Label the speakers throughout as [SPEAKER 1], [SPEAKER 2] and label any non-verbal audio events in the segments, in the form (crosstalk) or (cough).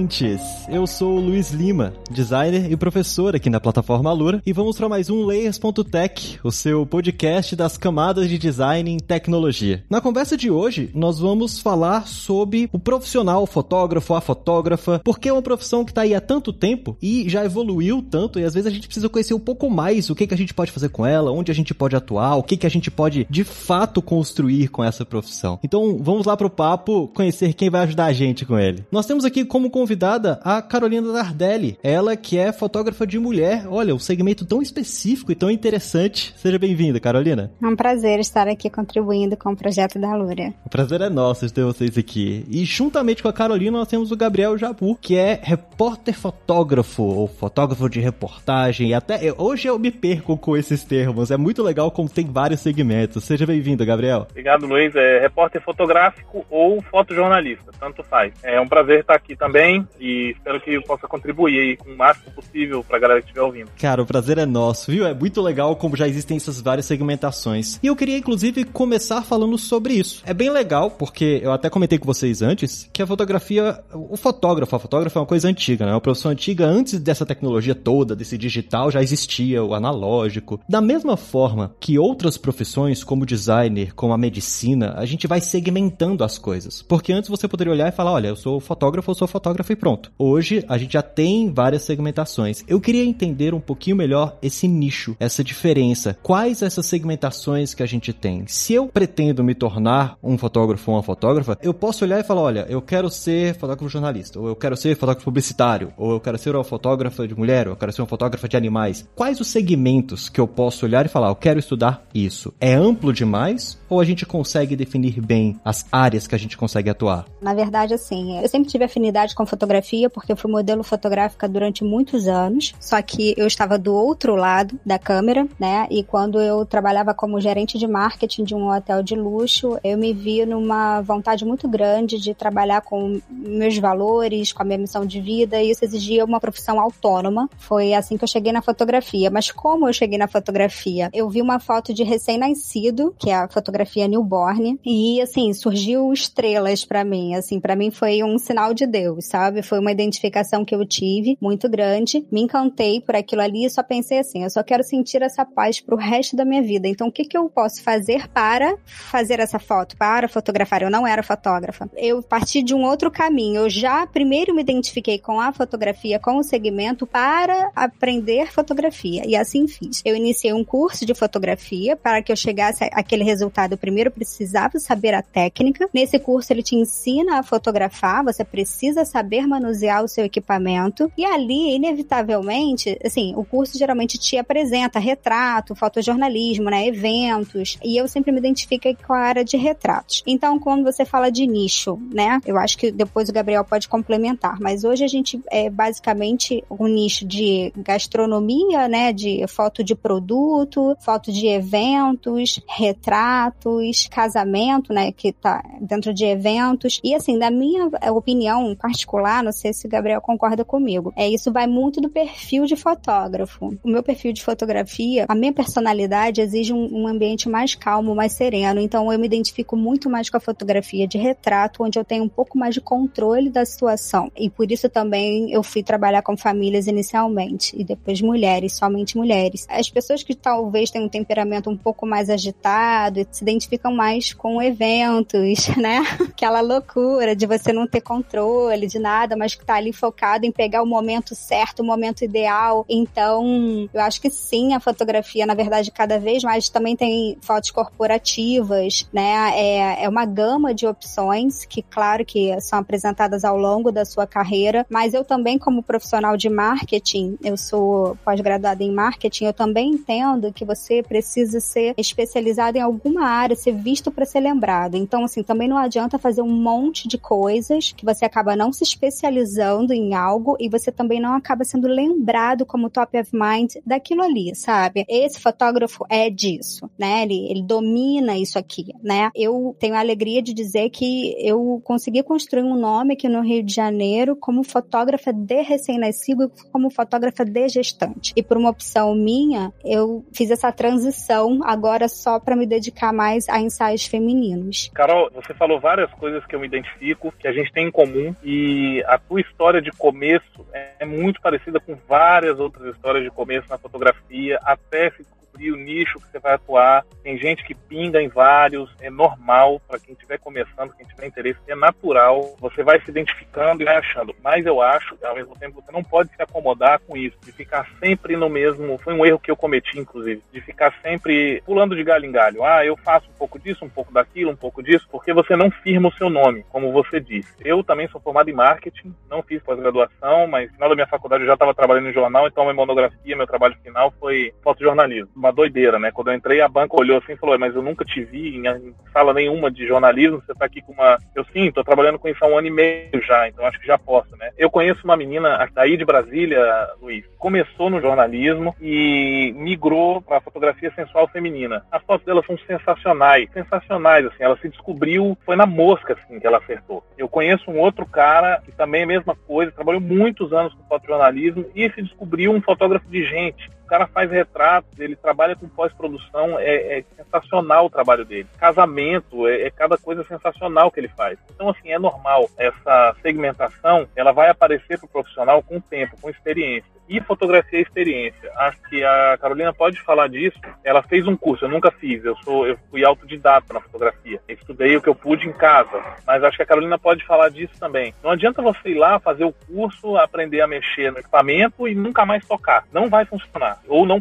[SPEAKER 1] Ouvintes! Eu sou o Luiz Lima, designer e professor aqui na plataforma Alura, e vamos para mais um Layers.tech, o seu podcast das camadas de design em tecnologia. Na conversa de hoje, nós vamos falar sobre o profissional fotógrafo, a fotógrafa, porque é uma profissão que está aí há tanto tempo e já evoluiu tanto, e às vezes a gente precisa conhecer um pouco mais o que, que a gente pode fazer com ela, onde a gente pode atuar, o que, que a gente pode de fato construir com essa profissão. Então vamos lá para o papo conhecer quem vai ajudar a gente com ele. Nós temos aqui como convidada a Carolina Dardelli. Ela que é fotógrafa de mulher. Olha, um segmento tão específico e tão interessante. Seja bem-vinda, Carolina.
[SPEAKER 2] É um prazer estar aqui contribuindo com o projeto da Lúria.
[SPEAKER 1] O prazer é nosso de ter vocês aqui. E juntamente com a Carolina nós temos o Gabriel Jabu, que é repórter fotógrafo ou fotógrafo de reportagem. E até hoje eu me perco com esses termos. É muito legal como tem vários segmentos. Seja bem-vindo, Gabriel.
[SPEAKER 3] Obrigado, Luiz. É repórter fotográfico ou fotojornalista, tanto faz. É um prazer estar aqui também e espero que eu possa contribuir aí com o máximo possível pra galera que estiver ouvindo.
[SPEAKER 1] Cara, o prazer é nosso, viu? É muito legal como já existem essas várias segmentações. E eu queria, inclusive, começar falando sobre isso. É bem legal, porque eu até comentei com vocês antes, que a fotografia, o fotógrafo, a fotógrafa é uma coisa antiga, né? É uma profissão antiga antes dessa tecnologia toda, desse digital, já existia o analógico. Da mesma forma que outras profissões, como designer, como a medicina, a gente vai segmentando as coisas. Porque antes você poderia olhar e falar, olha, eu sou fotógrafo, eu sou fotógrafo e pronto. Hoje a gente já tem várias segmentações. Eu queria entender um pouquinho melhor esse nicho, essa diferença. Quais essas segmentações que a gente tem? Se eu pretendo me tornar um fotógrafo ou uma fotógrafa, eu posso olhar e falar, olha, eu quero ser fotógrafo jornalista, ou eu quero ser fotógrafo publicitário, ou eu quero ser uma fotógrafa de mulher, ou eu quero ser uma fotógrafa de animais. Quais os segmentos que eu posso olhar e falar, eu quero estudar isso? É amplo demais ou a gente consegue definir bem as áreas que a gente consegue atuar?
[SPEAKER 2] Na verdade, assim, eu sempre tive afinidade com fotografia porque eu fui modelo fotográfica durante muitos anos, só que eu estava do outro lado da câmera, né? E quando eu trabalhava como gerente de marketing de um hotel de luxo, eu me vi numa vontade muito grande de trabalhar com meus valores, com a minha missão de vida, e isso exigia uma profissão autônoma. Foi assim que eu cheguei na fotografia. Mas como eu cheguei na fotografia? Eu vi uma foto de recém-nascido, que é a fotografia newborn, e assim, surgiu estrelas para mim, assim, para mim foi um sinal de Deus, sabe? Foi uma identificação que eu tive muito grande. Me encantei por aquilo ali e só pensei assim: eu só quero sentir essa paz pro resto da minha vida. Então, o que, que eu posso fazer para fazer essa foto, para fotografar? Eu não era fotógrafa. Eu parti de um outro caminho. Eu já primeiro me identifiquei com a fotografia, com o segmento, para aprender fotografia. E assim fiz. Eu iniciei um curso de fotografia para que eu chegasse àquele resultado. Eu primeiro precisava saber a técnica. Nesse curso, ele te ensina a fotografar. Você precisa saber manusear o seu equipamento. E ali, inevitavelmente, assim, o curso geralmente te apresenta retrato, fotojornalismo, né, eventos. E eu sempre me identifiquei com a área de retratos. Então, quando você fala de nicho, né, eu acho que depois o Gabriel pode complementar. Mas hoje a gente é basicamente um nicho de gastronomia, né, de foto de produto, foto de eventos, retratos, casamento, né, que tá dentro de eventos. E assim, da minha opinião particular, não sei se o Gabriel concorda comigo, é isso vai muito do perfil de fotógrafo. O meu perfil de fotografia, a minha personalidade exige um, um ambiente mais calmo, mais sereno. Então eu me identifico muito mais com a fotografia de retrato, onde eu tenho um pouco mais de controle da situação. E por isso também eu fui trabalhar com famílias inicialmente e depois mulheres, somente mulheres. As pessoas que talvez tenham um temperamento um pouco mais agitado se identificam mais com eventos, (laughs) né? Aquela loucura de você não ter controle de nada, mas que tá ali focado em pegar o momento certo, o momento ideal. Então, eu acho que sim, a fotografia, na verdade, cada vez mais também tem fotos corporativas, né? É, é uma gama de opções que, claro, que são apresentadas ao longo da sua carreira, mas eu também, como profissional de marketing, eu sou pós-graduada em marketing, eu também entendo que você precisa ser especializado em alguma área, ser visto para ser lembrado. Então, assim, também não adianta fazer um monte de coisas que você acaba não se especializando em algo e você também não acaba sendo lembrado como top of mind daquilo ali, sabe? Esse fotógrafo é disso, né? Ele, ele domina isso aqui, né? Eu tenho a alegria de dizer que eu consegui construir um nome aqui no Rio de Janeiro como fotógrafa de recém-nascido, como fotógrafa de gestante. E por uma opção minha, eu fiz essa transição agora só para me dedicar mais a ensaios femininos.
[SPEAKER 3] Carol, você falou várias coisas que eu me identifico, que a gente tem em comum, e a tua história de começo é muito parecida com várias outras histórias de começo na fotografia, até se descobrir o nicho que você vai atuar. Tem gente que pinga em vários, é normal para quem estiver começando, quem tiver interesse, é natural. Você vai se identificando e vai achando. Mas eu acho, ao mesmo tempo, você não pode se acomodar com isso, de ficar sempre no mesmo. Foi um erro que eu cometi, inclusive, de ficar sempre pulando de galho em galho. Ah, eu faço um pouco disso, um pouco daquilo, um pouco disso, porque você não firma o seu nome, como você disse. Eu também sou formado em marketing, não fiz pós-graduação, mas no final da minha faculdade eu já estava trabalhando em jornal, então minha monografia, meu trabalho final foi fotojornalismo uma doideira, né? Quando eu entrei, a banca olhou assim e falou: Mas eu nunca te vi em sala nenhuma de jornalismo, você tá aqui com uma. Eu sim, tô trabalhando com isso há um ano e meio já, então acho que já posso, né? Eu conheço uma menina daí de Brasília, Luiz, começou no jornalismo e migrou para fotografia sensual feminina. As fotos dela são sensacionais, sensacionais, assim. Ela se descobriu, foi na mosca, assim, que ela acertou. Eu conheço um outro cara que também é a mesma coisa, trabalhou muitos anos com fotojornalismo e se descobriu um fotógrafo de gente cara faz retratos, ele trabalha com pós-produção, é, é, sensacional o trabalho dele. Casamento, é, é, cada coisa sensacional que ele faz. Então, assim, é normal. Essa segmentação, ela vai aparecer para o profissional com tempo, com experiência. E fotografia é experiência. Acho que a Carolina pode falar disso. Ela fez um curso, eu nunca fiz. Eu sou, eu fui autodidata na fotografia. Estudei o que eu pude em casa. Mas acho que a Carolina pode falar disso também. Não adianta você ir lá fazer o curso, aprender a mexer no equipamento e nunca mais tocar. Não vai funcionar ou não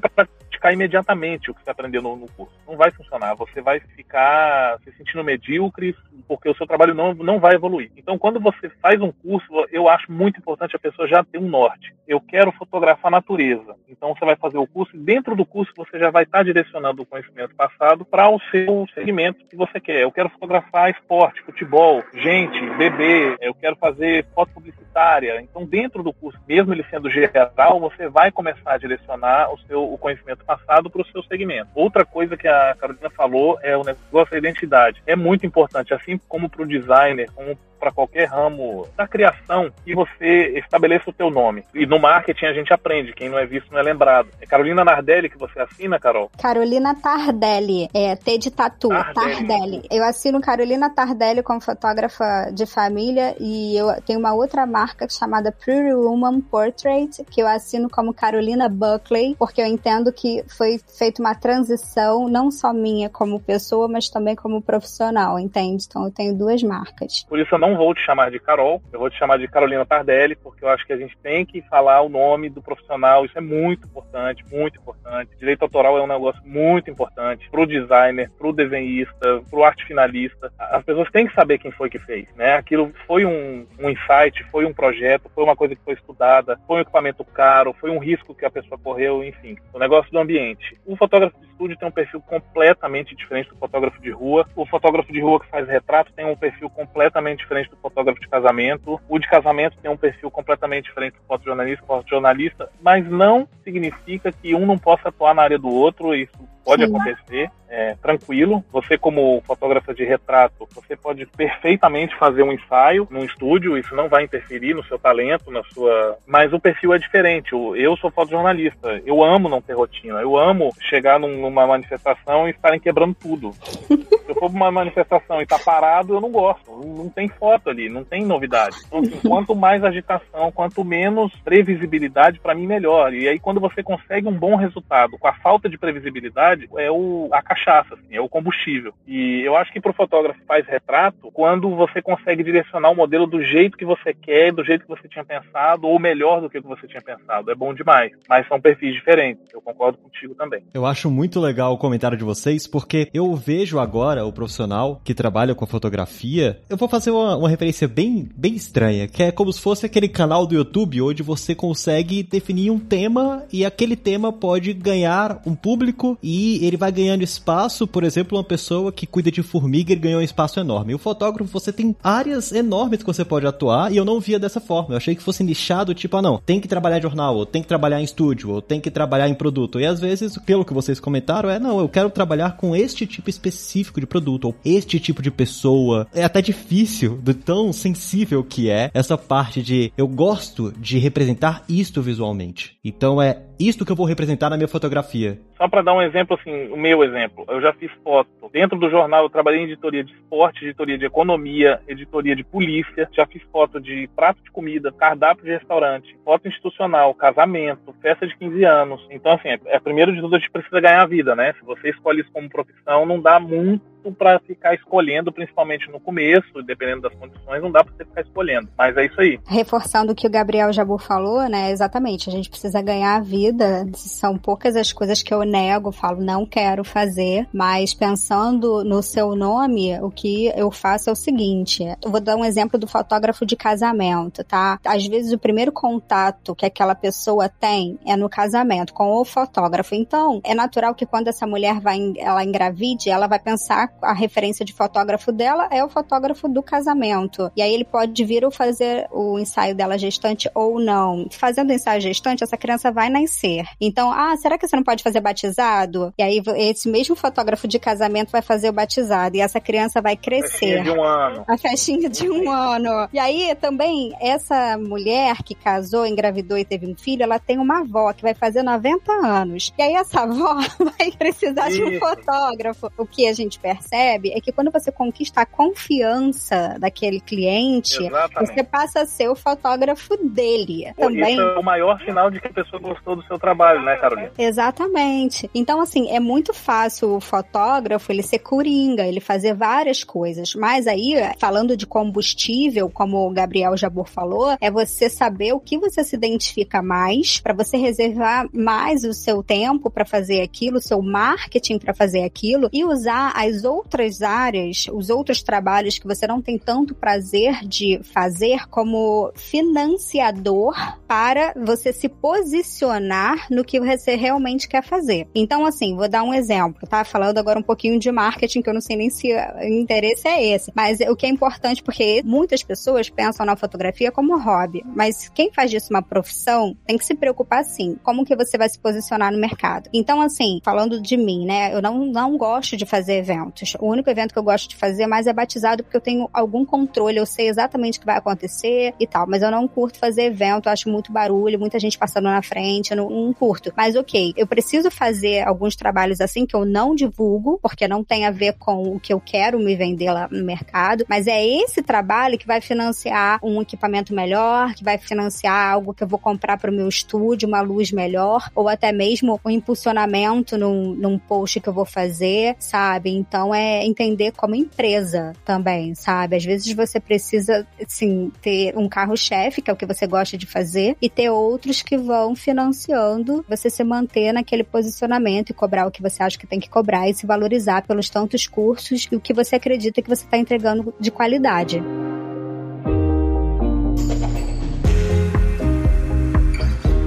[SPEAKER 3] imediatamente o que você aprendeu no, no, curso. Não vai funcionar. Você vai ficar se sentindo medíocre porque o seu trabalho não, não vai evoluir. Então, quando você faz um curso, eu acho muito importante a pessoa já ter um norte. Eu quero fotografar natureza. Então, você vai fazer o curso e dentro do curso você já vai estar direcionando o conhecimento passado para o seu segmento que você quer. Eu quero fotografar esporte, futebol, gente, bebê. Eu quero fazer foto publicitária. Então, dentro do curso, mesmo ele sendo geral, você vai começar a direcionar o seu o conhecimento passado para o seu segmento. Outra coisa que a Carolina falou é o negócio da identidade. É muito importante, assim como para o designer, como para qualquer ramo da criação que você estabeleça o teu nome. E no marketing a gente aprende, quem não é visto não é lembrado. É Carolina Nardelli que você assina, Carol?
[SPEAKER 2] Carolina Tardelli, é T de tatu, Tardelli. Tardelli. Eu assino Carolina Tardelli como fotógrafa de família e eu tenho uma outra marca chamada Pretty Woman Portrait, que eu assino como Carolina Buckley, porque eu entendo que foi feita uma transição não só minha como pessoa, mas também como profissional, entende? Então eu tenho duas marcas.
[SPEAKER 3] Por isso eu não não vou te chamar de Carol, eu vou te chamar de Carolina Tardelli, porque eu acho que a gente tem que falar o nome do profissional, isso é muito importante, muito importante. Direito autoral é um negócio muito importante para o designer, para o desenhista, para o arte finalista. As pessoas têm que saber quem foi que fez, né? Aquilo foi um, um insight, foi um projeto, foi uma coisa que foi estudada, foi um equipamento caro, foi um risco que a pessoa correu, enfim. O negócio do ambiente. O fotógrafo de estúdio tem um perfil completamente diferente do fotógrafo de rua. O fotógrafo de rua que faz retrato tem um perfil completamente diferente diferente do fotógrafo de casamento. O de casamento tem um perfil completamente diferente do fotojornalista, fotojornalista, mas não significa que um não possa atuar na área do outro. Isso pode Sim. acontecer é, tranquilo. Você, como fotógrafa de retrato, você pode perfeitamente fazer um ensaio num estúdio, isso não vai interferir no seu talento, na sua. Mas o perfil é diferente. Eu sou fotojornalista, eu amo não ter rotina, eu amo chegar numa manifestação e estarem quebrando tudo. (laughs) Se eu for pra uma manifestação e tá parado, eu não gosto. Não tem foto ali, não tem novidade. (laughs) Então, assim, quanto mais agitação, quanto menos previsibilidade, para mim, melhor. E aí, quando você consegue um bom resultado com a falta de previsibilidade, é o, a cachaça, assim, é o combustível. E eu acho que para o fotógrafo faz retrato quando você consegue direcionar o modelo do jeito que você quer, do jeito que você tinha pensado, ou melhor do que você tinha pensado. É bom demais. Mas são perfis diferentes. Eu concordo contigo também.
[SPEAKER 1] Eu acho muito legal o comentário de vocês, porque eu vejo agora o profissional que trabalha com a fotografia. Eu vou fazer uma, uma referência bem, bem estranha, que é como se fosse aquele canal do YouTube onde você consegue definir um tema e aquele tema pode ganhar um público e ele vai ganhando espaço, por exemplo, uma pessoa que cuida de formiga, ele ganhou um espaço enorme. E o fotógrafo, você tem áreas enormes que você pode atuar, e eu não via dessa forma. Eu achei que fosse nichado, tipo, ah não, tem que trabalhar em jornal, ou tem que trabalhar em estúdio, ou tem que trabalhar em produto. E às vezes, pelo que vocês comentaram, é não, eu quero trabalhar com este tipo específico de produto, ou este tipo de pessoa. É até difícil, do tão sensível que é essa parte de eu gosto de representar isto visualmente. Então é isto que eu vou representar na minha fotografia.
[SPEAKER 3] Só para dar um exemplo, assim, o meu exemplo, eu já fiz foto. Dentro do jornal, eu trabalhei em editoria de esporte, editoria de economia, editoria de polícia, já fiz foto de prato de comida, cardápio de restaurante, foto institucional, casamento, festa de 15 anos. Então, assim, é, é primeiro de tudo a gente precisa ganhar a vida, né? Se você escolhe isso como profissão, não dá muito para ficar escolhendo, principalmente no começo, dependendo das condições, não dá para você ficar escolhendo. Mas é isso aí.
[SPEAKER 2] Reforçando o que o Gabriel Jabur falou, né? Exatamente, a gente precisa ganhar a vida. São poucas as coisas que eu nego, falo, não quero fazer, mas pensando no seu nome, o que eu faço é o seguinte: eu vou dar um exemplo do fotógrafo de casamento, tá? Às vezes o primeiro contato que aquela pessoa tem é no casamento com o fotógrafo. Então, é natural que quando essa mulher vai ela engravide, ela vai pensar a referência de fotógrafo dela é o fotógrafo do casamento. E aí ele pode vir ou fazer o ensaio dela gestante ou não. Fazendo o ensaio gestante, essa criança vai nascer. Então, ah, será que você não pode fazer batizado? E aí esse mesmo fotógrafo de casamento vai fazer o batizado e essa criança vai crescer.
[SPEAKER 3] A festinha de um ano.
[SPEAKER 2] A festinha de um ano. E aí também essa mulher que casou, engravidou e teve um filho, ela tem uma avó que vai fazer 90 anos. E aí essa avó (laughs) vai precisar Isso. de um fotógrafo. O que a gente percebe é que quando você conquista a confiança daquele cliente, Exatamente. você passa a ser o fotógrafo dele. Também. Isso
[SPEAKER 3] é o maior sinal de que a pessoa gostou do seu trabalho, né, Carolina?
[SPEAKER 2] Exatamente. Então, assim, é muito fácil o fotógrafo ele ser coringa, ele fazer várias coisas. Mas aí, falando de combustível, como o Gabriel Jabor falou, é você saber o que você se identifica mais, para você reservar mais o seu tempo para fazer aquilo, o seu marketing para fazer aquilo e usar as outras áreas, os outros trabalhos que você não tem tanto prazer de fazer como financiador para você se posicionar no que você realmente quer fazer. Então, assim, vou dar um exemplo, tá? Falando agora um pouquinho de marketing, que eu não sei nem se o interesse é esse, mas o que é importante porque muitas pessoas pensam na fotografia como hobby, mas quem faz disso uma profissão tem que se preocupar sim, como que você vai se posicionar no mercado. Então, assim, falando de mim, né, eu não, não gosto de fazer eventos. O único evento que eu gosto de fazer mais é batizado porque eu tenho algum controle, eu sei exatamente o que vai acontecer e tal. Mas eu não curto fazer evento, acho muito barulho, muita gente passando na frente, não, não curto. Mas ok, eu preciso fazer alguns trabalhos assim que eu não divulgo, porque não tem a ver com o que eu quero me vender lá no mercado. Mas é esse trabalho que vai financiar um equipamento melhor, que vai financiar algo que eu vou comprar para o meu estúdio, uma luz melhor, ou até mesmo um impulsionamento num, num post que eu vou fazer, sabe? Então é entender como empresa também, sabe? Às vezes você precisa, assim, ter um carro-chefe, que é o que você gosta de fazer, e ter outros que vão financiando você se manter naquele posicionamento e cobrar o que você acha que tem que cobrar e se valorizar pelos tantos cursos e o que você acredita que você está entregando de qualidade.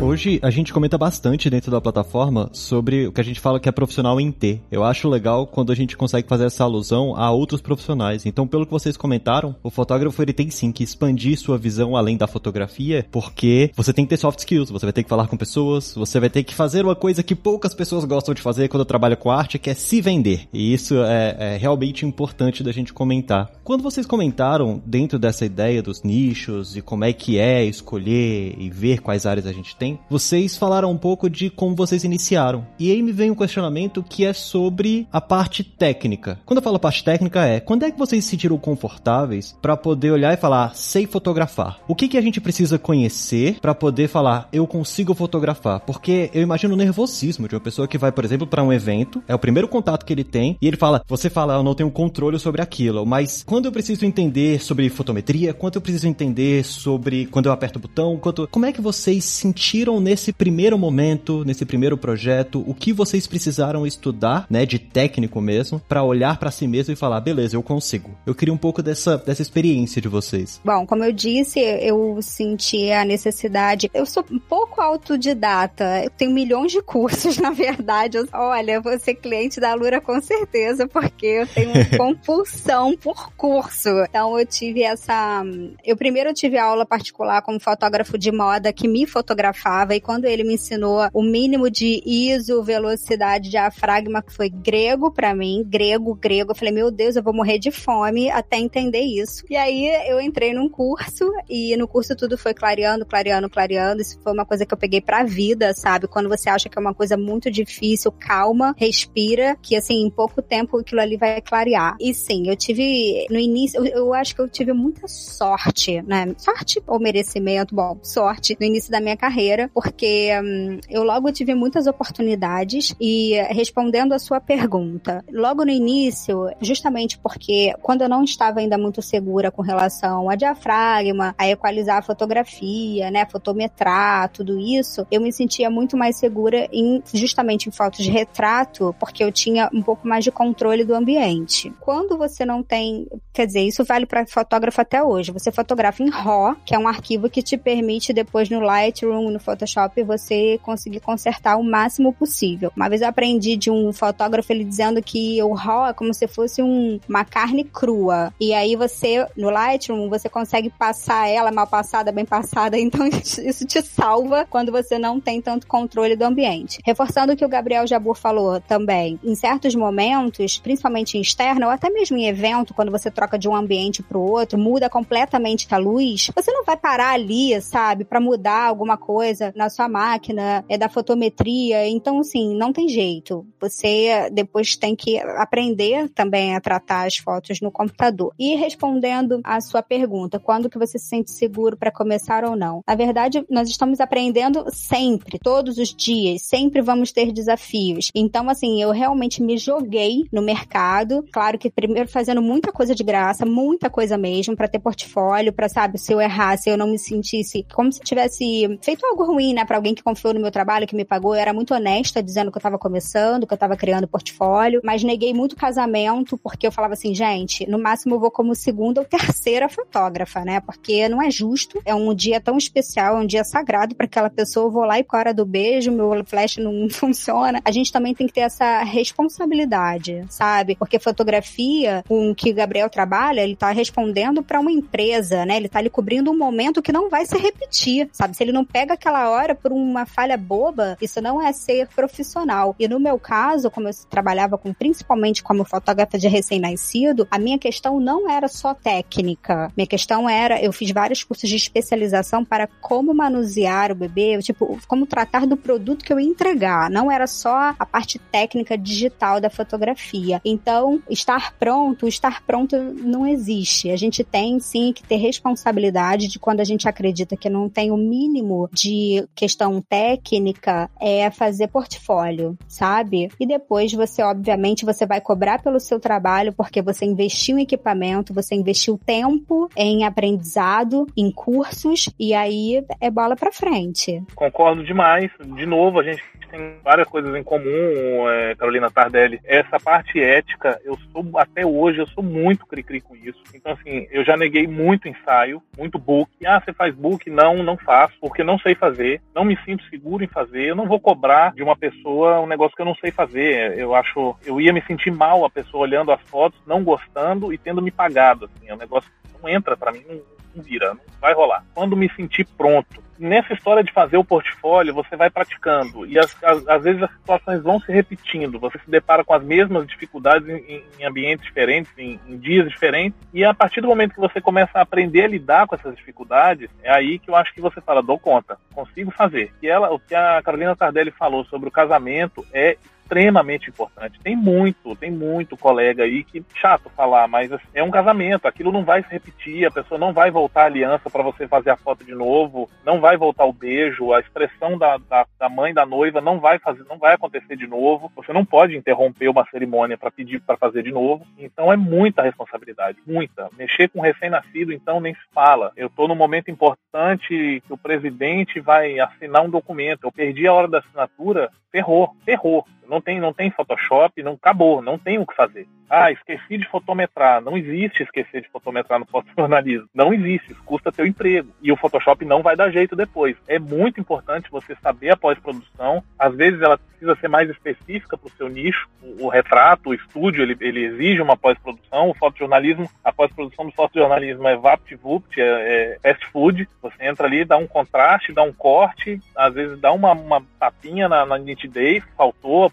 [SPEAKER 1] Hoje a gente comenta bastante dentro da plataforma sobre o que a gente fala que é profissional em T. Eu acho legal quando a gente consegue fazer essa alusão a outros profissionais. Então, pelo que vocês comentaram, o fotógrafo ele tem sim que expandir sua visão além da fotografia, porque você tem que ter soft skills, você vai ter que falar com pessoas, você vai ter que fazer uma coisa que poucas pessoas gostam de fazer quando trabalha com arte, que é se vender. E isso é, é realmente importante da gente comentar. Quando vocês comentaram dentro dessa ideia dos nichos e como é que é escolher e ver quais áreas a gente tem, vocês falaram um pouco de como vocês iniciaram. E aí me vem um questionamento que é sobre a parte técnica. Quando eu falo parte técnica é, quando é que vocês se sentiram confortáveis para poder olhar e falar, sei fotografar? O que que a gente precisa conhecer para poder falar, eu consigo fotografar? Porque eu imagino o nervosismo de uma pessoa que vai, por exemplo, para um evento, é o primeiro contato que ele tem, e ele fala, você fala, eu não tenho controle sobre aquilo, mas quando eu preciso entender sobre fotometria, quanto eu preciso entender sobre quando eu aperto o botão, quanto... como é que vocês sentiram viram nesse primeiro momento, nesse primeiro projeto, o que vocês precisaram estudar, né, de técnico mesmo, para olhar para si mesmo e falar, beleza, eu consigo. Eu queria um pouco dessa, dessa experiência de vocês.
[SPEAKER 2] Bom, como eu disse, eu senti a necessidade. Eu sou um pouco autodidata. Eu tenho milhões de cursos, (laughs) na verdade. Eu, olha, vou ser cliente da Lura com certeza, porque eu tenho uma (laughs) compulsão por curso. Então eu tive essa. Eu primeiro tive aula particular como fotógrafo de moda que me fotografava, e quando ele me ensinou o mínimo de ISO, velocidade, diafragma, que foi grego para mim, grego, grego, eu falei, meu Deus, eu vou morrer de fome até entender isso. E aí eu entrei num curso, e no curso tudo foi clareando, clareando, clareando. Isso foi uma coisa que eu peguei pra vida, sabe? Quando você acha que é uma coisa muito difícil, calma, respira, que assim, em pouco tempo aquilo ali vai clarear. E sim, eu tive, no início, eu, eu acho que eu tive muita sorte, né? Sorte ou merecimento? Bom, sorte no início da minha carreira, porque hum, eu logo tive muitas oportunidades e respondendo a sua pergunta, logo no início, justamente porque quando eu não estava ainda muito segura com relação a diafragma, a equalizar a fotografia, né, fotometrar, tudo isso, eu me sentia muito mais segura em justamente em fotos de retrato, porque eu tinha um pouco mais de controle do ambiente. Quando você não tem, quer dizer, isso vale para fotógrafo até hoje. Você fotografa em RAW, que é um arquivo que te permite depois no Lightroom, no Photoshop, você conseguir consertar o máximo possível. Uma vez eu aprendi de um fotógrafo ele dizendo que o RAW é como se fosse um, uma carne crua. E aí você no Lightroom você consegue passar ela mal passada, bem passada, (laughs) então isso te salva quando você não tem tanto controle do ambiente. Reforçando o que o Gabriel Jabur falou também, em certos momentos, principalmente em externo, ou até mesmo em evento, quando você troca de um ambiente para o outro, muda completamente a luz, você não vai parar ali, sabe, para mudar alguma coisa na sua máquina, é da fotometria. Então, assim, não tem jeito. Você depois tem que aprender também a tratar as fotos no computador. E respondendo a sua pergunta, quando que você se sente seguro para começar ou não? Na verdade, nós estamos aprendendo sempre, todos os dias, sempre vamos ter desafios. Então, assim, eu realmente me joguei no mercado, claro que primeiro fazendo muita coisa de graça, muita coisa mesmo, para ter portfólio, para sabe, se eu errasse, eu não me sentisse como se tivesse feito algo ruim, né, para alguém que confiou no meu trabalho, que me pagou. Eu era muito honesta dizendo que eu tava começando, que eu tava criando portfólio, mas neguei muito casamento porque eu falava assim, gente, no máximo eu vou como segunda ou terceira fotógrafa, né? Porque não é justo, é um dia tão especial, é um dia sagrado para aquela pessoa, eu vou lá e com a hora do beijo, meu flash não (laughs) funciona. A gente também tem que ter essa responsabilidade, sabe? Porque fotografia, com que o Gabriel trabalha, ele tá respondendo para uma empresa, né? Ele tá ali cobrindo um momento que não vai se repetir, sabe? Se ele não pega aquela hora por uma falha boba, isso não é ser profissional. E no meu caso, como eu trabalhava com principalmente como fotógrafa de recém-nascido, a minha questão não era só técnica. Minha questão era, eu fiz vários cursos de especialização para como manusear o bebê, tipo, como tratar do produto que eu ia entregar. Não era só a parte técnica digital da fotografia. Então, estar pronto, estar pronto não existe. A gente tem sim que ter responsabilidade de quando a gente acredita que não tem o mínimo de questão técnica, é fazer portfólio, sabe? E depois você, obviamente, você vai cobrar pelo seu trabalho porque você investiu em equipamento, você investiu tempo em aprendizado, em cursos, e aí é bola pra frente.
[SPEAKER 3] Concordo demais. De novo, a gente tem várias coisas em comum, é, Carolina Tardelli. Essa parte ética, eu sou, até hoje, eu sou muito cri-cri com isso. Então, assim, eu já neguei muito ensaio, muito book. Ah, você faz book? Não, não faço, porque não sei fazer, não me sinto seguro em fazer, eu não vou cobrar de uma pessoa um negócio que eu não sei fazer. Eu acho, eu ia me sentir mal a pessoa olhando as fotos, não gostando e tendo me pagado, assim, é um negócio que não entra para mim, não, vira, vai rolar. Quando me sentir pronto, nessa história de fazer o portfólio, você vai praticando e as, as, às vezes as situações vão se repetindo. Você se depara com as mesmas dificuldades em, em ambientes diferentes, em, em, dias diferentes, e a partir do momento que você começa a aprender a lidar com essas dificuldades, é aí que eu acho que você fala, dou conta, consigo fazer. E ela, o que a Carolina Tardelli falou sobre o casamento é extremamente importante. Tem muito, tem muito colega aí que chato falar, mas assim, é um casamento, aquilo não vai se repetir, a pessoa não vai voltar a aliança para você fazer a foto de novo, não vai voltar o beijo, a expressão da, da, da mãe da noiva não vai fazer, não vai acontecer de novo. Você não pode interromper uma cerimônia para pedir para fazer de novo. Então é muita responsabilidade, muita. Mexer com recém-nascido, então nem se fala. Eu estou num momento importante que o presidente vai assinar um documento. Eu perdi a hora da assinatura, ferrou, ferrou. Não tem, não tem Photoshop, não acabou, não tem o que fazer. Ah, esqueci de fotometrar. Não existe esquecer de fotometrar no fotojornalismo. Não existe, isso custa teu emprego. E o Photoshop não vai dar jeito depois. É muito importante você saber a pós-produção. Às vezes ela precisa ser mais específica para o seu nicho. O, o, retrato, o estúdio, ele, ele exige uma pós-produção. O fotojornalismo, a pós-produção do fotojornalismo é vapt-vupt, é, é fast food. Você entra ali, dá um contraste, dá um corte, às vezes dá uma, uma tapinha na, na nitidez, faltou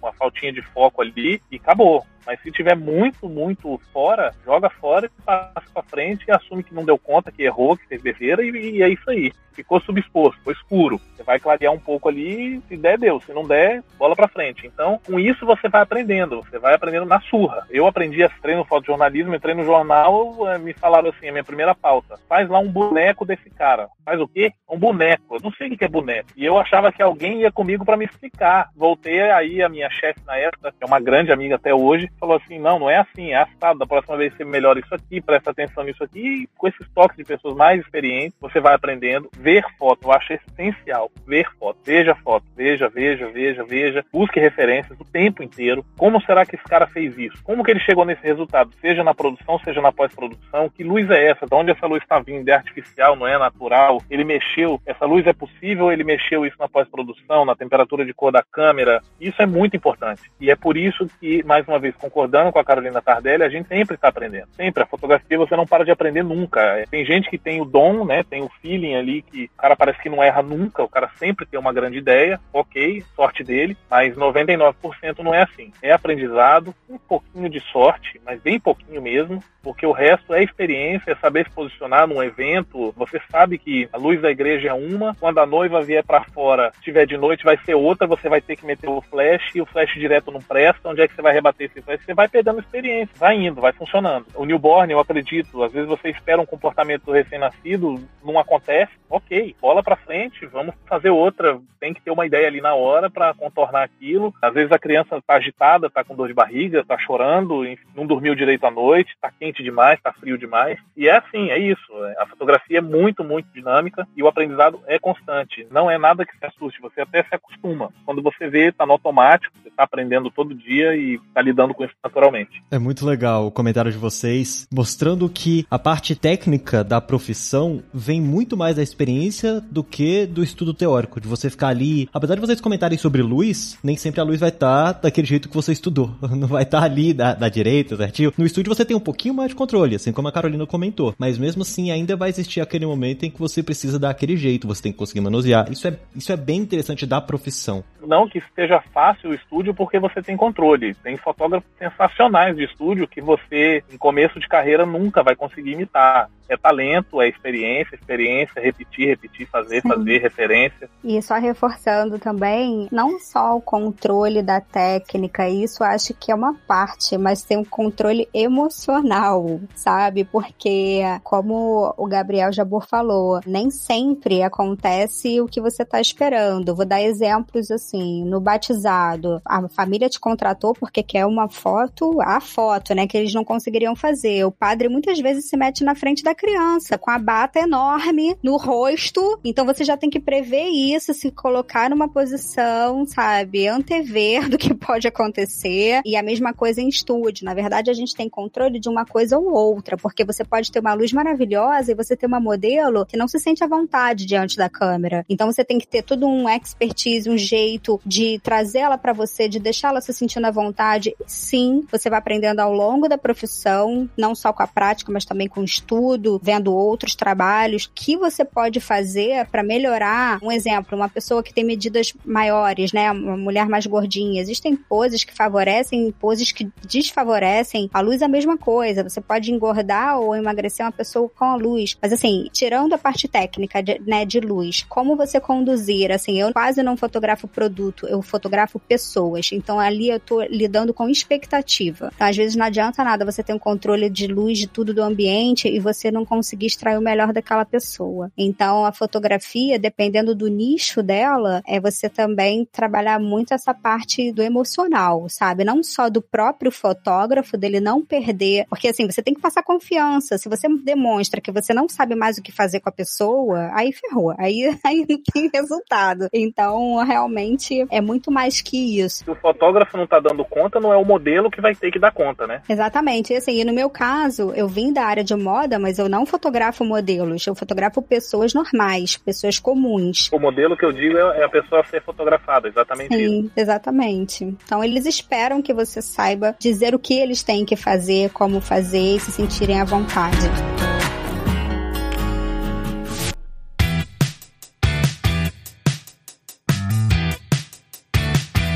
[SPEAKER 3] uma faltinha de foco ali e acabou. Mas se tiver muito, muito fora, joga fora e passa pra frente e assume que não deu conta, que errou, que fez besteira e, e é isso aí. Ficou subexposto, ficou escuro. Você vai clarear um pouco ali, se der, deu. Se não der, bola pra frente. Então, com isso você vai aprendendo. Você vai aprendendo na surra. Eu aprendi, entrei no fotojornalismo, entrei no jornal, eh, me falaram assim, a minha primeira pauta, faz lá um boneco desse cara. Faz o quê? Um boneco. Eu não sei o que é boneco. E eu achava que alguém ia comigo para me explicar. Voltei aí, a minha chefe na época, que é uma grande amiga até hoje, falou assim: não, não é assim, é assado. Da próxima vez você melhora isso aqui, presta atenção nisso aqui. E com esses toques de pessoas mais experientes, você vai aprendendo. Ver foto, eu acho essencial. Ver foto. Veja foto. Veja, veja, veja, veja. Busque referências o tempo inteiro. Como será que esse cara fez isso? Como que ele chegou nesse resultado? Seja na produção, seja na pós-produção. Que luz é essa? De onde essa luz está vindo? É artificial, não é natural? Ele mexeu. Essa luz é possível? Ele mexeu isso na pós-produção, na temperatura de cor da câmera? Isso é muito importante. E é por isso que, mais uma vez, concordando com a Carolina Tardelli, a gente sempre está aprendendo. Sempre. A fotografia você não para de aprender nunca. É, tem gente que tem o dom, né? Tem o feeling ali que o cara parece que não erra nunca, o cara sempre tem uma grande ideia, ok, sorte dele, mas 99% não é assim. É aprendizado, um pouquinho de sorte, mas bem pouquinho mesmo, porque o resto é experiência, é saber se posicionar num evento. Você sabe que a luz da igreja é uma, quando a noiva vier para fora, estiver de noite, vai ser outra, você vai ter que meter o flash e o flash direto não presta. Onde é que você vai rebater esse flash? Você vai pegando experiência, vai indo, vai funcionando. O newborn, eu acredito, às vezes você espera um comportamento do recém-nascido, não acontece, ok, bola para frente, vamos fazer outra. Tem que ter uma ideia ali na hora para contornar aquilo. Às vezes a criança tá agitada, tá com dor de barriga, tá chorando, não dormiu direito à noite, tá quente demais, tá frio demais. E é assim, é isso. A fotografia é muito, muito dinâmica e o aprendizado é constante. Não é nada que se assuste, você até se acostuma. Quando você vê, tá no automático, você tá aprendendo todo dia e tá lidando com isso naturalmente naturalmente.
[SPEAKER 1] É muito legal o comentário de vocês, mostrando que a parte técnica da profissão vem muito mais da experiência do que do estudo teórico, de você ficar ali. Apesar de vocês comentarem sobre luz, nem sempre a luz vai estar tá daquele jeito que você estudou. (laughs) Não vai estar tá ali da, da direita, certinho. No estúdio você tem um pouquinho mais de controle, assim como a Carolina comentou. Mas mesmo assim, ainda vai existir aquele momento em que você precisa dar aquele jeito, você tem que conseguir manusear. Isso é, isso é bem interessante da profissão.
[SPEAKER 3] Não que esteja fácil o estúdio porque você tem controle. Tem fotógrafo sensacional sensacionais de estúdio que você, em começo de carreira, nunca vai conseguir imitar. É talento, é experiência, experiência, repetir, repetir, fazer, Sim. fazer, referência.
[SPEAKER 2] E só reforçando também, não só o controle da técnica, isso acho que é uma parte, mas tem um controle emocional, sabe? Porque, como o Gabriel Jabor falou, nem sempre acontece o que você está esperando. Vou dar exemplos assim, no batizado, a família te contratou porque quer uma foto a foto, né, que eles não conseguiriam fazer. O padre muitas vezes se mete na frente da criança, com a bata enorme no rosto. Então você já tem que prever isso, se colocar numa posição, sabe, antever do que pode acontecer. E a mesma coisa em estúdio. Na verdade, a gente tem controle de uma coisa ou outra, porque você pode ter uma luz maravilhosa e você ter uma modelo que não se sente à vontade diante da câmera. Então você tem que ter todo um expertise, um jeito de trazê-la para você, de deixá-la se sentindo à vontade. Sim, você vai aprendendo ao longo da profissão, não só com a prática, mas também com o estudo, vendo outros trabalhos, que você pode fazer para melhorar. Um exemplo, uma pessoa que tem medidas maiores, né? Uma mulher mais gordinha. Existem poses que favorecem, poses que desfavorecem. A luz é a mesma coisa. Você pode engordar ou emagrecer uma pessoa com a luz. Mas assim, tirando a parte técnica, de, né, de luz, como você conduzir? Assim, eu quase não fotografo produto produto, eu fotografo pessoas. Então ali eu tô lidando com expectativa. Então, às vezes não adianta nada você ter um controle de luz de tudo do ambiente e você não conseguir extrair o melhor daquela pessoa. Então a fotografia, dependendo do nicho dela, é você também trabalhar muito essa parte do emocional, sabe? Não só do próprio fotógrafo, dele não perder, porque assim, você tem que passar confiança. Se você demonstra que você não sabe mais o que fazer com a pessoa, aí ferrou. Aí, (laughs) aí não tem resultado. Então, realmente é muito mais que isso.
[SPEAKER 3] Se o fotógrafo não tá dando conta, não é o modelo que vai ter que dar conta, né?
[SPEAKER 2] Exatamente. E assim, e no meu caso, eu vim da área de moda, mas eu não fotografo modelos, eu fotografo pessoas normais, pessoas comuns.
[SPEAKER 3] O modelo que eu digo é a pessoa ser fotografada, exatamente
[SPEAKER 2] Sim,
[SPEAKER 3] isso.
[SPEAKER 2] exatamente. Então eles esperam que você saiba dizer o que eles têm que fazer, como fazer e se sentirem à vontade.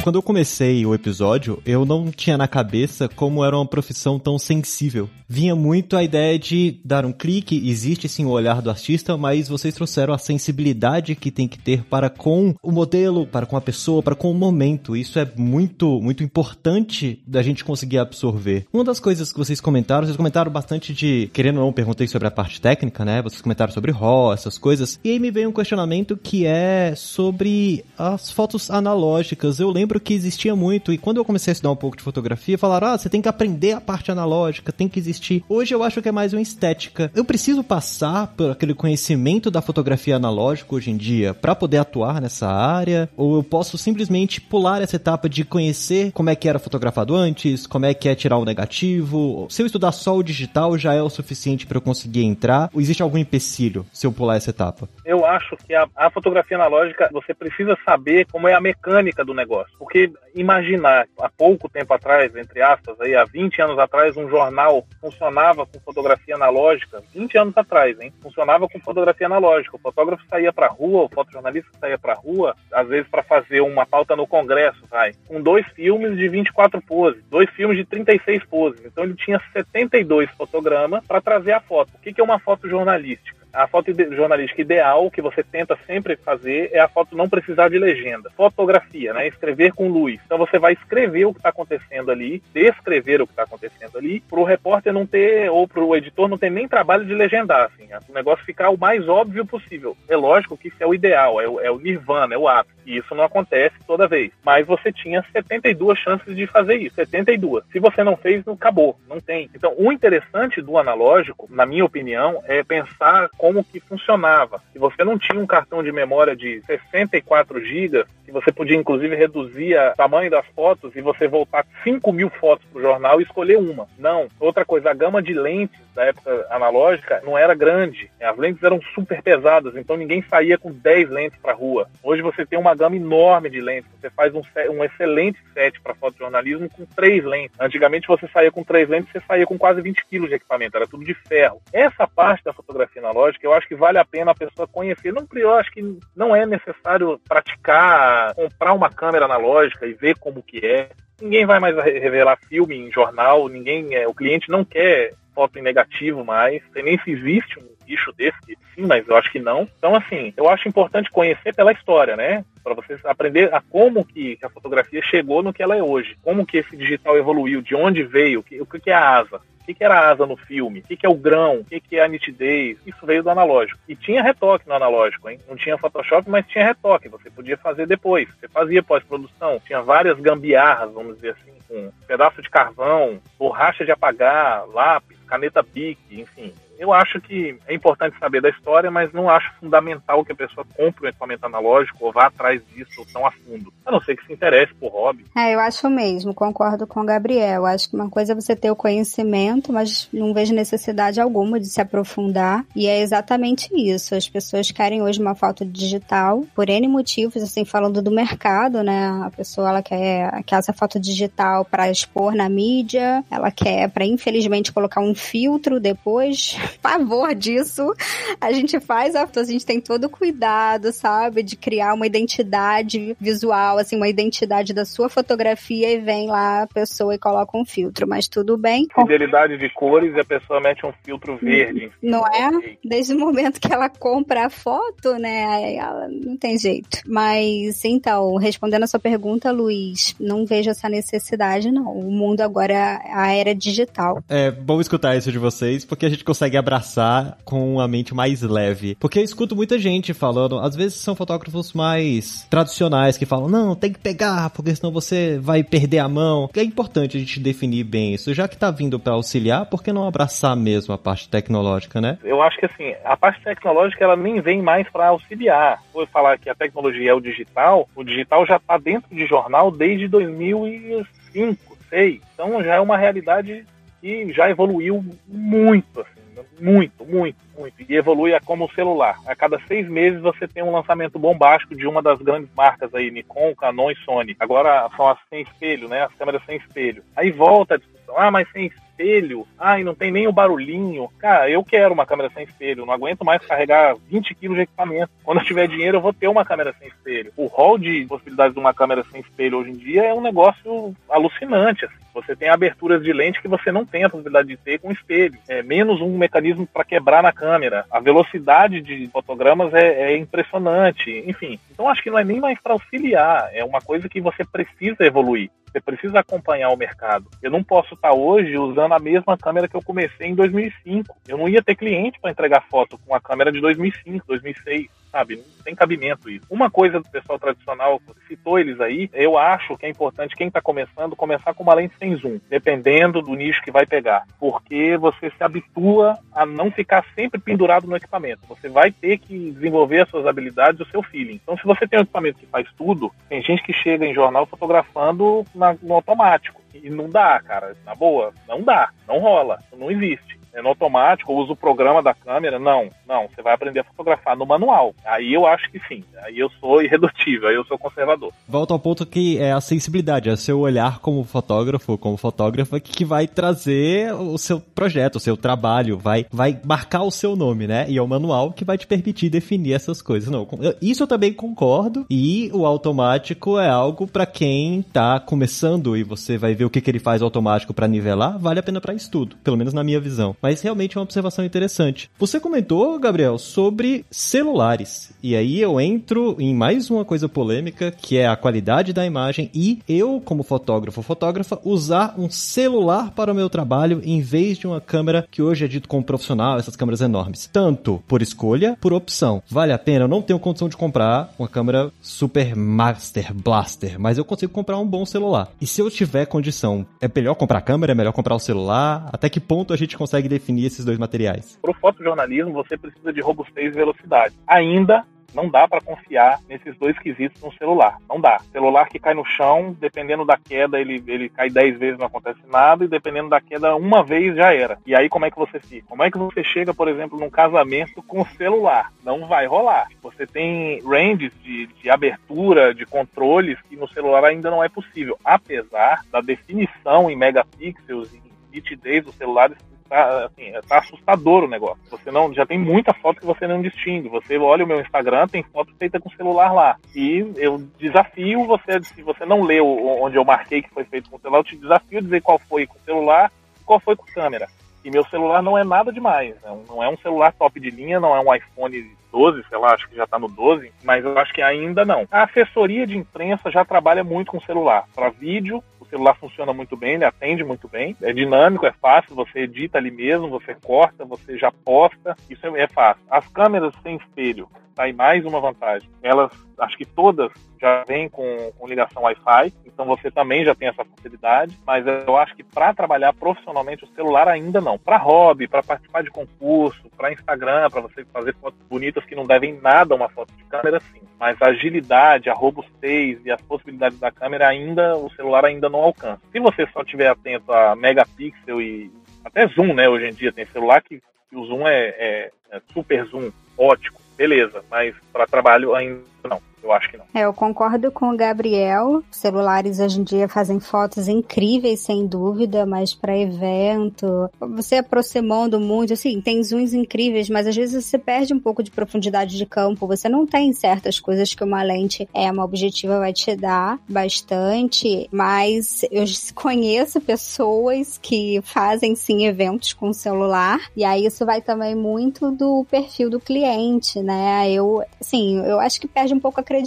[SPEAKER 1] Quando eu comecei o episódio, eu não tinha na cabeça como era uma profissão tão sensível. Vinha muito a ideia de dar um clique, existe sim o olhar do artista, mas vocês trouxeram a sensibilidade que tem que ter para com o modelo, para com a pessoa, para com o momento. Isso é muito, muito importante da gente conseguir absorver. Uma das coisas que vocês comentaram, vocês comentaram bastante de, querendo ou não, perguntei sobre a parte técnica, né? Vocês comentaram sobre RAW, essas coisas. E aí me veio um questionamento que é sobre as fotos analógicas. Eu lembro lembro que existia muito, e quando eu comecei a estudar um pouco de fotografia, falaram: ah, você tem que aprender a parte analógica, tem que existir. Hoje eu acho que é mais uma estética. Eu preciso passar por aquele conhecimento da fotografia analógica hoje em dia para poder atuar nessa área? Ou eu posso simplesmente pular essa etapa de conhecer como é que era fotografado antes, como é que é tirar o negativo? Se eu estudar só o digital já é o suficiente para eu conseguir entrar? Ou existe algum empecilho se eu pular essa etapa?
[SPEAKER 3] Eu acho que a, a fotografia analógica você precisa saber como é a mecânica do negócio. Porque imaginar, há pouco tempo atrás, entre aspas, aí, há 20 anos atrás, um jornal funcionava com fotografia analógica, 20 anos atrás, hein? Funcionava com fotografia analógica. O fotógrafo saía para rua, o fotojornalista saía para rua, às vezes para fazer uma pauta no congresso, vai, com dois filmes de 24 poses, dois filmes de 36 poses. Então ele tinha 72 fotogramas para trazer a foto. O que é uma foto jornalística? A foto jornalística ideal que você tenta sempre fazer é a foto não precisar de legenda. Fotografia, né? Escrever com luz. Então você vai escrever o que está acontecendo ali, descrever o que está acontecendo ali, para o repórter não ter, ou para o editor não ter nem trabalho de legendar, assim. O negócio ficar o mais óbvio possível. É lógico que isso é o ideal, é o, é o nirvana, é o ápice. E isso não acontece toda vez. Mas você tinha 72 chances de fazer isso. 72. Se você não fez, não acabou. Não tem. Então, o interessante do analógico, na minha opinião, é pensar como que funcionava. Se você não tinha um cartão de memória de 64 GB, que você podia inclusive reduzir o tamanho das fotos e você voltar 5 mil fotos para o jornal e escolher uma. Não. Outra coisa, a gama de lentes da época analógica não era grande. As lentes eram super pesadas, então ninguém saía com 10 lentes para rua. Hoje você tem uma gama enorme de lentes. Você faz um, um excelente set para fotojornalismo com três lentes. Antigamente você saía com três lentes, você saía com quase 20 quilos de equipamento, era tudo de ferro. Essa parte da fotografia analógica eu acho que vale a pena a pessoa conhecer. Não, eu acho que não é necessário praticar comprar uma câmera analógica e ver como que é. Ninguém vai mais revelar filme em jornal, ninguém, é, o cliente não quer foto em negativo mais, nem se existe um bicho desse, sim, mas eu acho que não. Então, assim, eu acho importante conhecer pela história, né? Para vocês aprender a como que a fotografia chegou no que ela é hoje, como que esse digital evoluiu, de onde veio, o que, o que é a asa, o que, era a asa no filme? O que, é o grão? O que, é a nitidez? Isso veio do analógico. E tinha retoque no analógico, hein? Não tinha Photoshop, mas tinha retoque. Você podia fazer depois. Você fazia pós-produção. Tinha várias gambiarras, vamos dizer assim, com pedaço de carvão, borracha de apagar, lápis, caneta Bic, enfim eu acho que é importante saber da história, mas não acho fundamental que a pessoa compre um equipamento analógico ou vá atrás disso tão a fundo. A não ser que se interesse por hobby.
[SPEAKER 2] É, eu acho mesmo, concordo com o Gabriel. Acho que uma coisa é você ter o conhecimento, mas não vejo necessidade alguma de se aprofundar. E é exatamente isso. As pessoas querem hoje uma foto digital por N motivos, assim, falando do mercado, né? A pessoa ela quer, quer essa foto digital para expor na mídia, ela quer para infelizmente colocar um filtro depois (laughs) pavor disso. A gente faz a a gente tem todo o cuidado, sabe, de criar uma identidade visual, assim, uma identidade da sua fotografia e vem lá a pessoa e coloca um filtro, mas tudo bem.
[SPEAKER 3] Fidelidade de cores e a pessoa mete um filtro verde.
[SPEAKER 2] Não é? Desde o momento que ela compra a foto, né, aí ela não tem jeito. Mas, então, respondendo a sua pergunta, Luiz, não vejo essa necessidade, não. O mundo agora é a era digital.
[SPEAKER 1] É bom escutar isso de vocês, porque a gente consegue abraçar com a mente mais leve. Porque eu escuto muita gente falando, às vezes são fotógrafos mais tradicionais que falam, não, tem que pegar, porque senão você vai perder a mão. É importante a gente definir bem isso. Já que tá vindo para auxiliar, por que não abraçar mesmo a parte tecnológica, né?
[SPEAKER 3] Eu acho que assim, a parte tecnológica ela nem vem mais para auxiliar. Vou falar que a tecnologia é o digital, o digital já está dentro de jornal desde 2005, 2006. Então já é uma realidade que já evoluiu muito, assim, muito, muito, muito. E evolui como o celular. A cada seis meses você tem um lançamento bombástico de uma das grandes marcas aí, Nikon, Canon e Sony. Agora são as sem espelho, né? As câmeras sem espelho. Aí volta a discussão, ah, mas sem espelho, e não tem nem o barulhinho. Cara, eu quero uma câmera sem espelho, não aguento mais carregar 20 quilos de equipamento. Quando eu tiver dinheiro, eu vou ter uma câmera sem espelho. O hall de possibilidades de uma câmera sem espelho hoje em dia é um negócio alucinante, assim. Você tem aberturas de lente que você não tem a possibilidade de ter com espelho. É menos um mecanismo para quebrar na câmera. A velocidade de fotogramas é, é, impressionante. Enfim, então acho que não é nem mais para auxiliar. É uma coisa que você precisa evoluir. Você precisa acompanhar o mercado. Eu não posso estar hoje usando a mesma câmera que eu comecei em 2005. Eu não ia ter cliente para entregar foto com a câmera de 2005, 2006 sabe? Não tem cabimento isso. Uma coisa do pessoal tradicional, citou eles aí, eu acho que é importante quem está começando, começar com uma lente sem zoom, dependendo do nicho que vai pegar. Porque você se habitua a não ficar sempre pendurado no equipamento. Você vai ter que desenvolver as suas habilidades, o seu feeling. Então, se você tem um equipamento que faz tudo, tem gente que chega em jornal fotografando na, no automático. E não dá, cara. Na boa, não dá. Não rola. Não existe é no automático, usa o programa da câmera. Não, não. Você vai aprender a fotografar no manual. Aí eu acho que sim. Aí eu sou (laughs) irredutível, aí eu sou conservador.
[SPEAKER 1] Volta ao ponto que é a sensibilidade, é seu olhar como fotógrafo, como fotógrafa, que vai trazer o seu projeto, o seu trabalho, vai, vai marcar o seu nome, né? E é o manual que vai te permitir definir essas coisas. Não, isso eu também concordo. E o automático é algo para quem tá começando e você vai ver o que, que ele faz automático para nivelar, vale a pena para estudo, pelo menos na minha visão. Mas mas realmente é uma observação interessante. Você comentou, Gabriel, sobre celulares. E aí eu entro em mais uma coisa polêmica, que é a qualidade da imagem e eu, como fotógrafo fotógrafa, usar um celular para o meu trabalho em vez de uma câmera que hoje é dito como profissional, essas câmeras enormes. Tanto por escolha, por opção. Vale a pena? Eu não tenho condição de comprar uma câmera super master blaster, mas eu consigo comprar um bom celular. E se eu tiver condição, é melhor comprar a câmera, é melhor comprar o celular? Até que ponto a gente consegue definir esses dois materiais?
[SPEAKER 3] Para o fotojornalismo, você precisa de robustez e velocidade. Ainda não dá para confiar nesses dois quesitos no celular. Não dá. Celular que cai no chão, dependendo da queda, ele, ele cai 10 vezes não acontece nada, e dependendo da queda, uma vez já era. E aí como é que você fica? Como é que você chega, por exemplo, num casamento com celular? Não vai rolar. Você tem ranges de, de abertura, de controles, que no celular ainda não é possível. Apesar da definição em megapixels e nitidez dos celulares tá, assim, tá assustador o negócio. Você não, já tem muita foto que você não distingue. Você olha o meu Instagram, tem foto feita com celular lá. E eu desafio você, se você não leu onde eu marquei que foi feito com celular, eu te desafio a dizer qual foi com celular e qual foi com câmera. E meu celular não é nada demais. Né? Não é um celular top de linha, não é um iPhone 12, sei lá, acho que já está no 12, mas eu acho que ainda não. A assessoria de imprensa já trabalha muito com celular, para vídeo celular funciona muito bem, ele atende muito bem. É dinâmico, é fácil, você edita ali mesmo, você corta, você já posta, isso é, é fácil. As câmeras sem espelho, tá aí mais uma vantagem. Elas, acho que todas já vêm com, com ligação Wi-Fi, então você também já tem essa facilidade, mas eu acho que para trabalhar profissionalmente o celular ainda não. Para hobby, para participar de concurso, para Instagram, para você fazer fotos bonitas que não devem nada a uma foto de câmera, sim. Mas a agilidade, a robustez e as possibilidades da câmera ainda, o celular ainda não alcança. Se você só estiver atento a megapixel e até zoom, né? Hoje em dia tem celular que, que o zoom é, é, é super zoom ótico beleza, mas para trabalho ainda não. Eu acho que não.
[SPEAKER 2] É, eu concordo com o Gabriel. Celulares hoje em dia fazem fotos incríveis, sem dúvida, mas para evento, você aproximando muito, assim, tem zooms incríveis, mas às vezes você perde um pouco de profundidade de campo. Você não tem certas coisas que uma lente é uma objetiva vai te dar bastante, mas eu (laughs) conheço pessoas que fazem sim eventos com celular e aí isso vai também muito do perfil do cliente, né? Eu, sim, eu acho que perde um pouco a credibilidade.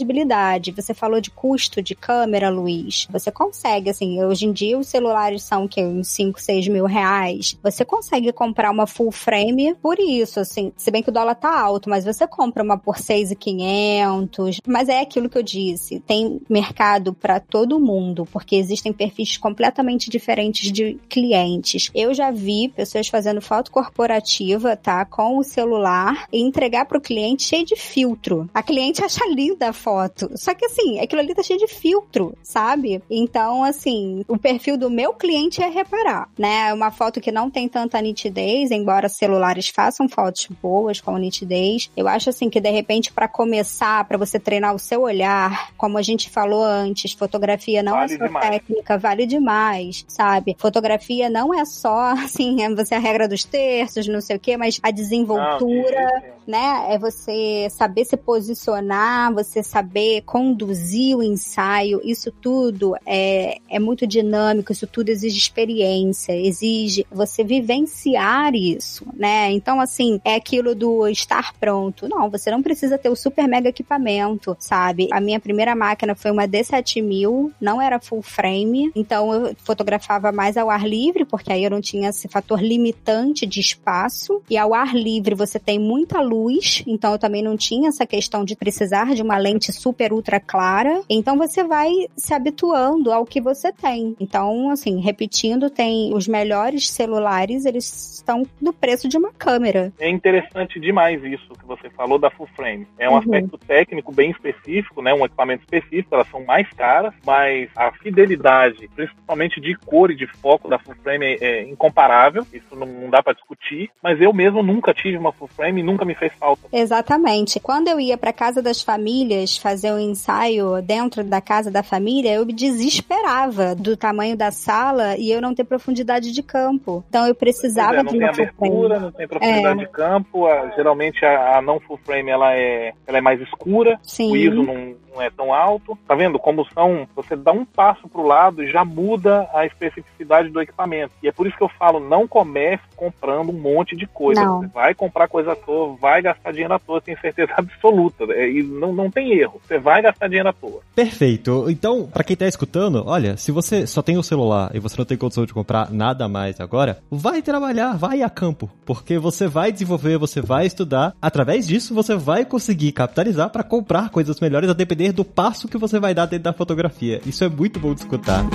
[SPEAKER 2] Você falou de custo de câmera, Luiz. Você consegue, assim, hoje em dia os celulares são que uns 5, 6 mil reais. Você consegue comprar uma full frame por isso, assim. Se bem que o dólar tá alto, mas você compra uma por 6,500. Mas é aquilo que eu disse. Tem mercado para todo mundo, porque existem perfis completamente diferentes de clientes. Eu já vi pessoas fazendo foto corporativa, tá? Com o celular e entregar pro cliente cheio de filtro. A cliente (laughs) acha linda a foto. Só que assim, aquilo ali tá cheio de filtro, sabe? Então, assim, o perfil do meu cliente é reparar, né? Uma foto que não tem tanta nitidez, embora celulares façam fotos boas com nitidez. Eu acho assim que de repente para começar, para você treinar o seu olhar, como a gente falou antes, fotografia não vale é só demais. técnica, vale demais, sabe? Fotografia não é só (laughs) assim, é você a regra dos terços, não sei o quê, mas a desenvoltura, não, né? É você saber se posicionar, você saber conduzir o ensaio, isso tudo é, é muito dinâmico, isso tudo exige experiência, exige você vivenciar isso, né? Então, assim, é aquilo do estar pronto. Não, você não precisa ter o super mega equipamento, sabe? A minha primeira máquina foi uma D7000, não era full frame, então eu fotografava mais ao ar livre, porque aí eu não tinha esse fator limitante de espaço. E ao ar livre você tem muita luz, então eu também não tinha essa questão de precisar de uma lente super ultra clara. Então você vai se habituando ao que você tem. Então, assim, repetindo, tem os melhores celulares, eles estão no preço de uma câmera.
[SPEAKER 3] É interessante demais isso que você falou da full frame. É um uhum. aspecto técnico bem específico, né? Um equipamento específico, elas são mais caras, mas a fidelidade, principalmente de cor e de foco da full frame é, é incomparável. Isso não, não dá para discutir. Mas eu mesmo nunca tive uma full frame e nunca me fez falta.
[SPEAKER 2] Exatamente. Quando eu ia para casa das famílias fazer um ensaio dentro da casa da família, eu me desesperava do tamanho da sala e eu não ter profundidade de campo. Então eu precisava é,
[SPEAKER 3] não tem abertura, não tem profundidade é. de campo. A, geralmente a, a, não full frame ela é, ela é mais escura. Sim. O ISO não, não é tão alto. Tá vendo como são? Você dá um passo para o lado e já muda a especificidade do equipamento. E é por isso que eu falo, não comece comprando um monte de coisa. Não. Você vai comprar coisa à toa, vai gastar dinheiro à toa, tenho certeza (laughs) absoluta. É, e não, não tem erro. Você vai gastar dinheiro à toa.
[SPEAKER 1] Perfeito. Então, para quem tá escutando, olha, se você só tem o celular e você não tem condição de comprar nada mais agora, vai trabalhar, vai a campo, porque você vai desenvolver, você vai estudar. Através disso, você vai conseguir capitalizar para comprar coisas melhores a depender depender do passo que você vai dar dentro da fotografia. Isso é muito bom de escutar.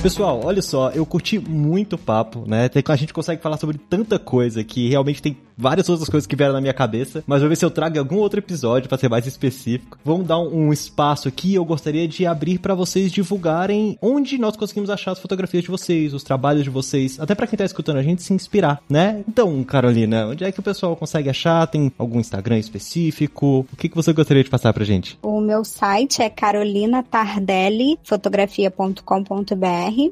[SPEAKER 1] Pessoal, olha só, eu curti muito o papo, né? A gente consegue falar sobre tanta coisa que realmente tem várias outras coisas que vieram na minha cabeça, mas vou ver se eu trago algum outro episódio para ser mais específico. Vamos dar um, espaço aqui, eu gostaria de abrir para vocês divulgarem onde nós conseguimos achar as fotografias de vocês, os trabalhos de vocês, até para quem tá escutando a gente se inspirar, né? Então, Carolina, onde é que o pessoal consegue achar? Tem algum Instagram específico? O que, que você gostaria de passar pra gente?
[SPEAKER 2] O meu site é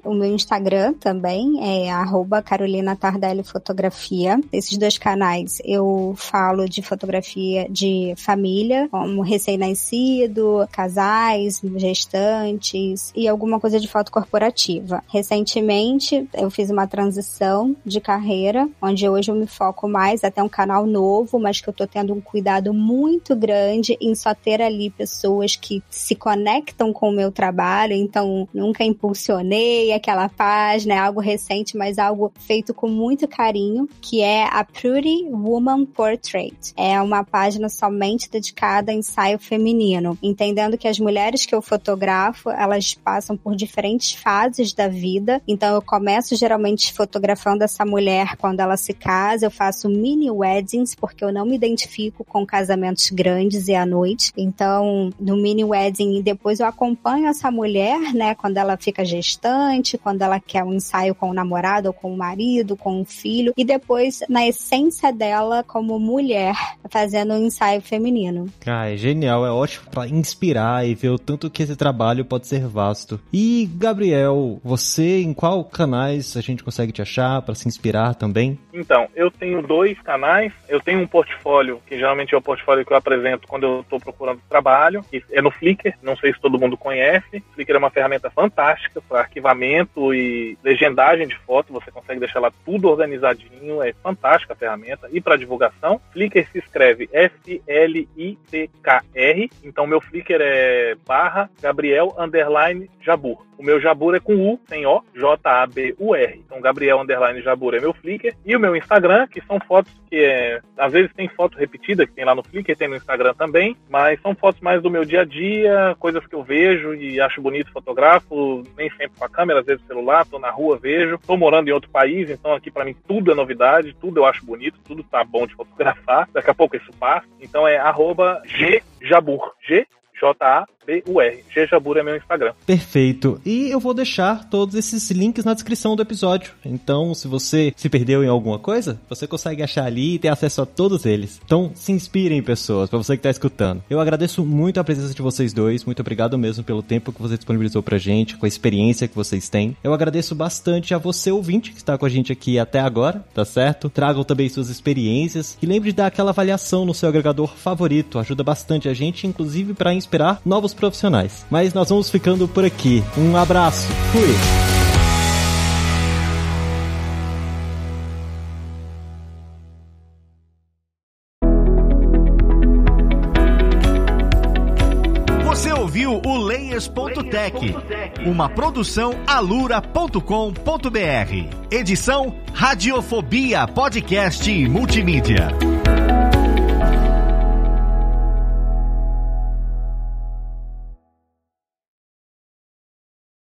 [SPEAKER 2] o meu Instagram também é arroba Carolina Tardelli Fotografia. Esses dois canais eu falo de fotografia de família, como recém-nascido, casais, gestantes e alguma coisa de foto corporativa. Recentemente eu fiz uma transição de carreira, onde hoje eu me foco mais até um canal novo, mas que eu tô tendo um cuidado muito grande em só ter ali pessoas que se conectam com o meu trabalho, então nunca impulsionei aquela página, é algo recente, mas algo feito com muito carinho, que é a Pretty Woman Portrait. É uma página somente dedicada a ensaio feminino, entendendo que as mulheres que eu fotografo, elas passam por diferentes fases da vida. Então eu começo geralmente fotografando essa mulher quando ela se casa, eu faço mini weddings porque eu não me identifico com casamentos grandes e à noite. Então, no mini wedding, depois eu acompanho essa mulher, né, quando ela fica gestante quando ela quer um ensaio com o namorado ou com o marido, com o filho, e depois, na essência dela como mulher fazendo um ensaio feminino.
[SPEAKER 1] Ah, é genial, é ótimo para inspirar e ver o tanto que esse trabalho pode ser vasto. E Gabriel, você em qual canais a gente consegue te achar para se inspirar também?
[SPEAKER 3] Então, eu tenho dois canais. Eu tenho um portfólio que geralmente é o portfólio que eu apresento quando eu estou procurando trabalho, que é no Flickr. Não sei se todo mundo conhece. Flickr é uma ferramenta fantástica para arquivamento e legendagem de foto. Você consegue deixar lá tudo organizadinho. É fantástica a ferramenta. E para divulgação, Flickr se escreve F-L-I-C-K-R. Então, meu Flickr é barra Gabriel underline Jabur. O meu Jabur é com U, sem O, J-A-B-U-R. Então, Gabriel Underline Jabur é meu Flickr. E o meu Instagram, que são fotos que é. Às vezes tem foto repetida, que tem lá no Flickr, tem no Instagram também. Mas são fotos mais do meu dia a dia, coisas que eu vejo e acho bonito, fotografo. Nem sempre com a câmera, às vezes celular, tô na rua, vejo. Tô morando em outro país, então aqui para mim tudo é novidade, tudo eu acho bonito, tudo tá bom de fotografar. Daqui a pouco isso passa. Então é arroba Gjabur. G J-A-B-U-R. Jejabur é meu Instagram.
[SPEAKER 1] Perfeito. E eu vou deixar todos esses links na descrição do episódio. Então, se você se perdeu em alguma coisa, você consegue achar ali e ter acesso a todos eles. Então, se inspirem, pessoas, para você que tá escutando. Eu agradeço muito a presença de vocês dois. Muito obrigado mesmo pelo tempo que você disponibilizou pra gente, com a experiência que vocês têm. Eu agradeço bastante a você, ouvinte, que está com a gente aqui até agora, tá certo? Tragam também suas experiências e lembre de dar aquela avaliação no seu agregador favorito. Ajuda bastante a gente, inclusive para inspirar novos profissionais. Mas nós vamos ficando por aqui. Um abraço. Fui!
[SPEAKER 4] Você ouviu o Layers.tech, uma produção alura.com.br. Edição Radiofobia Podcast e Multimídia.